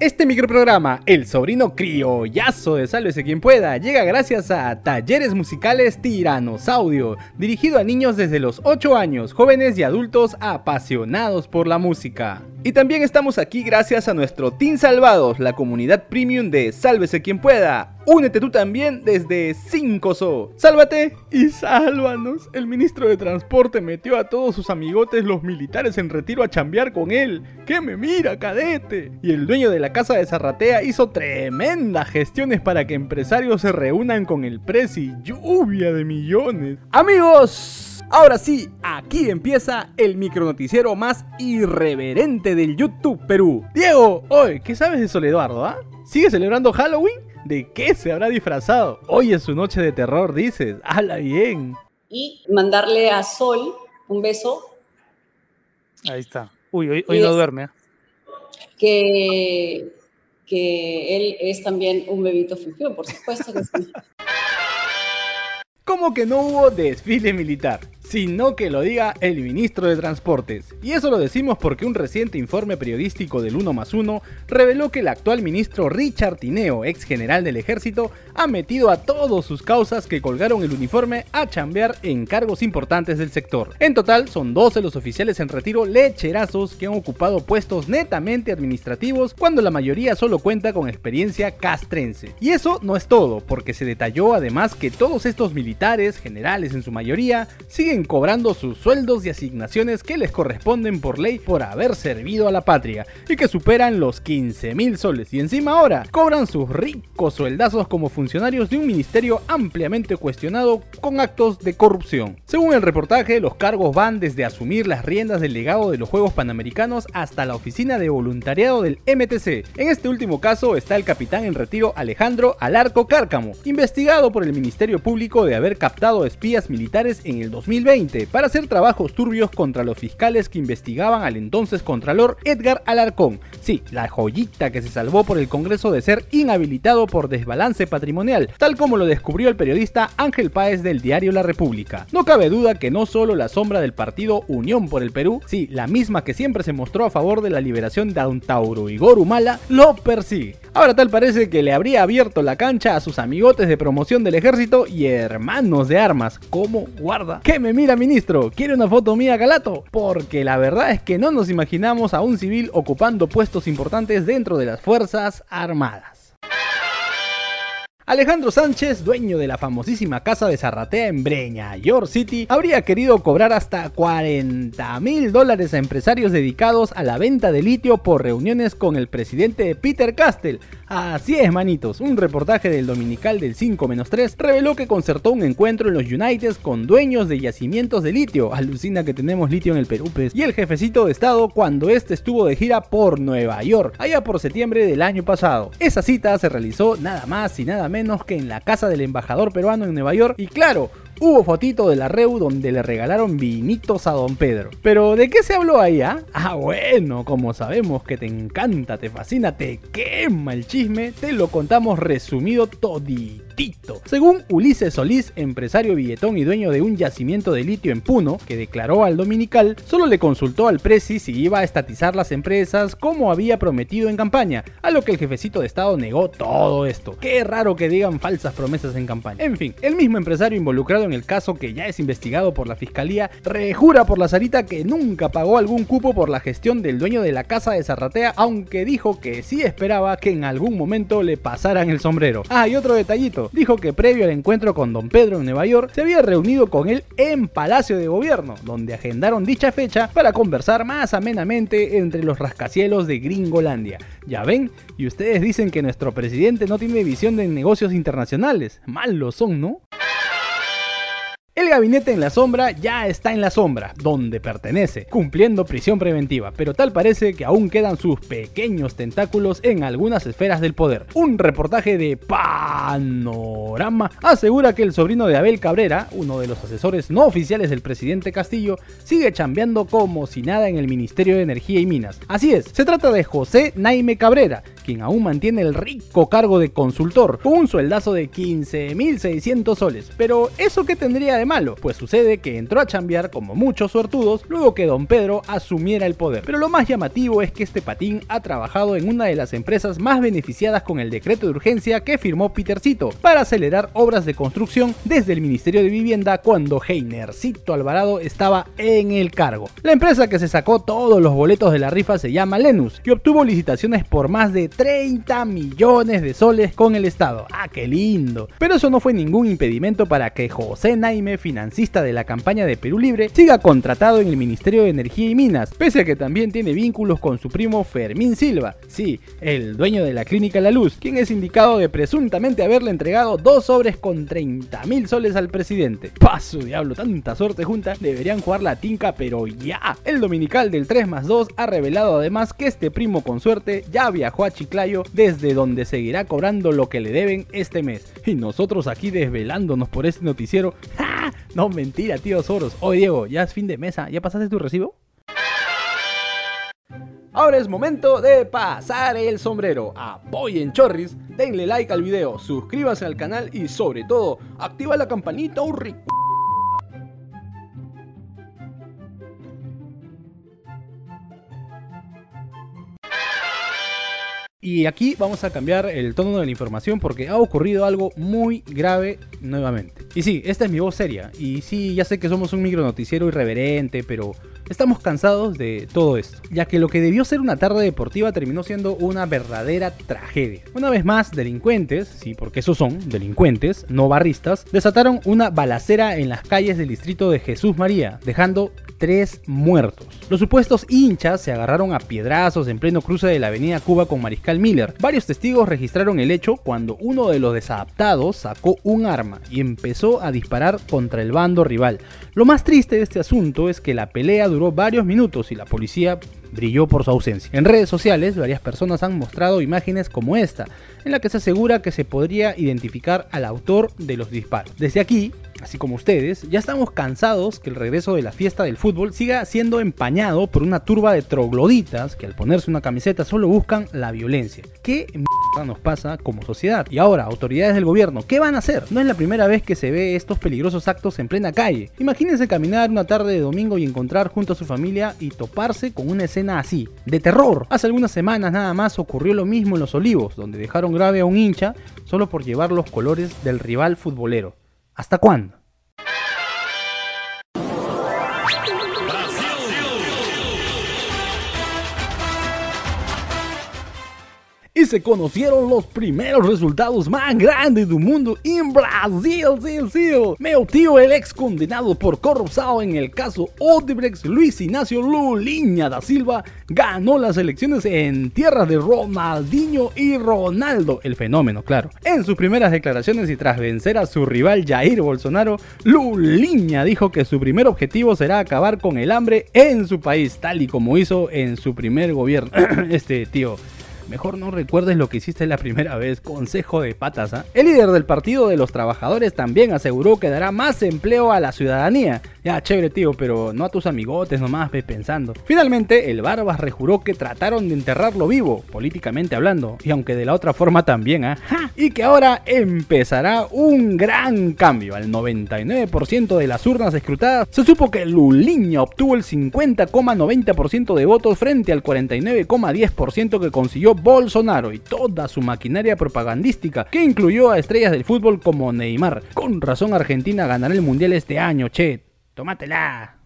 Este microprograma, El sobrino criollazo de Sálvese quien pueda, llega gracias a Talleres Musicales Tiranosaudio, dirigido a niños desde los 8 años, jóvenes y adultos apasionados por la música. Y también estamos aquí gracias a nuestro Team Salvados, la comunidad premium de Sálvese quien pueda. Únete tú también desde 5SO. Sálvate y sálvanos. El ministro de Transporte metió a todos sus amigotes los militares en retiro a chambear con él. ¡Que me mira, cadete! Y el dueño de la casa de Zarratea hizo tremendas gestiones para que empresarios se reúnan con el Prezi. Lluvia de millones. Amigos, ahora sí, aquí empieza el micronoticiero más irreverente del YouTube Perú. Diego, hoy, ¿qué sabes de Soleduardo, ah? ¿Sigue celebrando Halloween? ¿De qué se habrá disfrazado? Hoy es su noche de terror, dices. ¡Hala bien! Y mandarle a Sol un beso. Ahí está. Uy, hoy, hoy no duerme. ¿eh? Que, que él es también un bebito fufió, por supuesto que sí. ¿Cómo que no hubo desfile militar? Sino que lo diga el ministro de Transportes. Y eso lo decimos porque un reciente informe periodístico del 1 más 1 reveló que el actual ministro Richard Tineo, ex general del ejército, ha metido a todos sus causas que colgaron el uniforme a chambear en cargos importantes del sector. En total, son 12 los oficiales en retiro lecherazos que han ocupado puestos netamente administrativos cuando la mayoría solo cuenta con experiencia castrense. Y eso no es todo, porque se detalló además que todos estos militares, generales en su mayoría, siguen cobrando sus sueldos y asignaciones que les corresponden por ley por haber servido a la patria y que superan los 15 mil soles y encima ahora cobran sus ricos sueldazos como funcionarios de un ministerio ampliamente cuestionado con actos de corrupción. Según el reportaje, los cargos van desde asumir las riendas del legado de los Juegos Panamericanos hasta la oficina de voluntariado del MTC. En este último caso está el capitán en retiro Alejandro Alarco Cárcamo, investigado por el Ministerio Público de haber captado espías militares en el 2020 para hacer trabajos turbios contra los fiscales que investigaban al entonces Contralor Edgar Alarcón. Sí, la joyita que se salvó por el Congreso de ser inhabilitado por desbalance patrimonial, tal como lo descubrió el periodista Ángel Páez del diario La República. No cabe duda que no solo la sombra del partido Unión por el Perú, sí, la misma que siempre se mostró a favor de la liberación de Antauro y Gorumala, lo persigue. Ahora tal parece que le habría abierto la cancha a sus amigotes de promoción del ejército y hermanos de armas. como guarda? ¿Qué me mira ministro? ¿Quiere una foto mía Galato? Porque la verdad es que no nos imaginamos a un civil ocupando puestos importantes dentro de las Fuerzas Armadas. Alejandro Sánchez, dueño de la famosísima casa de Zarratea en Breña, York City, habría querido cobrar hasta 40 mil dólares a empresarios dedicados a la venta de litio por reuniones con el presidente Peter Castell. Así es, manitos, un reportaje del Dominical del 5-3 reveló que concertó un encuentro en los United con dueños de yacimientos de litio. Alucina que tenemos litio en el Perú, pues. Y el jefecito de estado cuando este estuvo de gira por Nueva York, allá por septiembre del año pasado. Esa cita se realizó nada más y nada menos menos que en la casa del embajador peruano en Nueva York y claro, hubo fotito de la Reu donde le regalaron vinitos a don Pedro. Pero ¿de qué se habló ahí? Ah, ah bueno, como sabemos que te encanta, te fascina, te quema el chisme, te lo contamos resumido todito. Según Ulises Solís, empresario billetón y dueño de un yacimiento de litio en Puno, que declaró al Dominical, solo le consultó al Prezi si iba a estatizar las empresas como había prometido en campaña, a lo que el jefecito de Estado negó todo esto. Qué raro que digan falsas promesas en campaña. En fin, el mismo empresario involucrado en el caso que ya es investigado por la fiscalía, rejura por la zarita que nunca pagó algún cupo por la gestión del dueño de la casa de Zarratea, aunque dijo que sí esperaba que en algún momento le pasaran el sombrero. Ah, y otro detallito, dijo que previo al encuentro con don Pedro en Nueva York, se había reunido con él en Palacio de Gobierno, donde agendaron dicha fecha para conversar más amenamente entre los rascacielos de Gringolandia. Ya ven, y ustedes dicen que nuestro presidente no tiene visión de negocios internacionales. Mal lo son, ¿no? El gabinete en la sombra ya está en la sombra, donde pertenece, cumpliendo prisión preventiva, pero tal parece que aún quedan sus pequeños tentáculos en algunas esferas del poder. Un reportaje de Panorama asegura que el sobrino de Abel Cabrera, uno de los asesores no oficiales del presidente Castillo, sigue chambeando como si nada en el Ministerio de Energía y Minas. Así es, se trata de José Naime Cabrera, quien aún mantiene el rico cargo de consultor, con un sueldazo de 15.600 soles. Pero, ¿eso qué tendría de malo? Pues sucede que entró a chambear como muchos suertudos luego que don Pedro asumiera el poder. Pero lo más llamativo es que este patín ha trabajado en una de las empresas más beneficiadas con el decreto de urgencia que firmó Petercito para acelerar obras de construcción desde el Ministerio de Vivienda cuando Heinercito Alvarado estaba en el cargo. La empresa que se sacó todos los boletos de la rifa se llama Lenus y obtuvo licitaciones por más de 30 millones de soles con el Estado. ¡Ah, qué lindo! Pero eso no fue ningún impedimento para que José Naime, financista de la campaña de Perú Libre, siga contratado en el Ministerio de Energía y Minas, pese a que también tiene vínculos con su primo Fermín Silva, sí, el dueño de la clínica La Luz, quien es indicado de presuntamente haberle entregado dos sobres con 30 mil soles al presidente. Paso diablo, tanta suerte junta, deberían jugar la tinca, pero ya. El dominical del 3 más 2 ha revelado además que este primo con suerte ya viajó a Chiclayo, desde donde seguirá cobrando lo que le deben este mes. Y nosotros aquí desvelándonos por este noticiero. ¡Ja! No, mentira, tío Soros. Oye, Diego, ya es fin de mesa. ¿Ya pasaste tu recibo? Ahora es momento de pasar el sombrero. Apoyen Chorris, denle like al video, suscríbase al canal y sobre todo, activa la campanita, urri. Y aquí vamos a cambiar el tono de la información porque ha ocurrido algo muy grave nuevamente. Y sí, esta es mi voz seria. Y sí, ya sé que somos un micro noticiero irreverente, pero estamos cansados de todo esto. Ya que lo que debió ser una tarde deportiva terminó siendo una verdadera tragedia. Una vez más, delincuentes, sí, porque esos son delincuentes, no barristas, desataron una balacera en las calles del distrito de Jesús María, dejando tres muertos. Los supuestos hinchas se agarraron a piedrazos en pleno cruce de la avenida Cuba con Mariscal Miller. Varios testigos registraron el hecho cuando uno de los desadaptados sacó un arma y empezó a disparar contra el bando rival. Lo más triste de este asunto es que la pelea duró varios minutos y la policía brilló por su ausencia. En redes sociales, varias personas han mostrado imágenes como esta, en la que se asegura que se podría identificar al autor de los disparos. Desde aquí, así como ustedes, ya estamos cansados que el regreso de la fiesta del fútbol siga siendo empañado por una turba de trogloditas que al ponerse una camiseta solo buscan la violencia. ¿Qué mierda nos pasa como sociedad? Y ahora, autoridades del gobierno, ¿qué van a hacer? No es la primera vez que se ve estos peligrosos actos en plena calle. Imagínense caminar una tarde de domingo y encontrar junto a su familia y toparse con una escena así, de terror. Hace algunas semanas nada más ocurrió lo mismo en Los Olivos, donde dejaron grave a un hincha solo por llevar los colores del rival futbolero. ¿Hasta cuándo? Y se conocieron los primeros resultados más grandes del mundo en Brasil, tío, el ex condenado por corrupción en el caso Odebrecht, Luis Ignacio Lulinha da Silva, ganó las elecciones en tierra de Ronaldinho y Ronaldo, el fenómeno, claro. En sus primeras declaraciones y tras vencer a su rival Jair Bolsonaro, Lulinha dijo que su primer objetivo será acabar con el hambre en su país, tal y como hizo en su primer gobierno. este tío Mejor no recuerdes lo que hiciste la primera vez, consejo de patas. ¿ah? El líder del Partido de los Trabajadores también aseguró que dará más empleo a la ciudadanía. Ya, chévere tío, pero no a tus amigotes nomás, ve pensando. Finalmente, el Barbas rejuró que trataron de enterrarlo vivo, políticamente hablando, y aunque de la otra forma también, ¿ah? Y que ahora empezará un gran cambio. Al 99% de las urnas escrutadas, se supo que Luliña obtuvo el 50,90% de votos frente al 49,10% que consiguió Bolsonaro y toda su maquinaria propagandística que incluyó a estrellas del fútbol como Neymar. Con razón Argentina ganará el Mundial este año, che. Tómatela.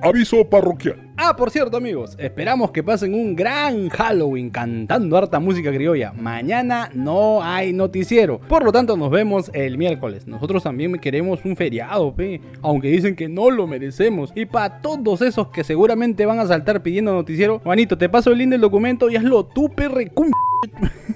Aviso parroquial. Ah, por cierto, amigos, esperamos que pasen un gran Halloween cantando harta música criolla. Mañana no hay noticiero, por lo tanto nos vemos el miércoles. Nosotros también queremos un feriado, pe, aunque dicen que no lo merecemos. Y para todos esos que seguramente van a saltar pidiendo noticiero, Juanito, te paso el link del documento y hazlo tú, perre.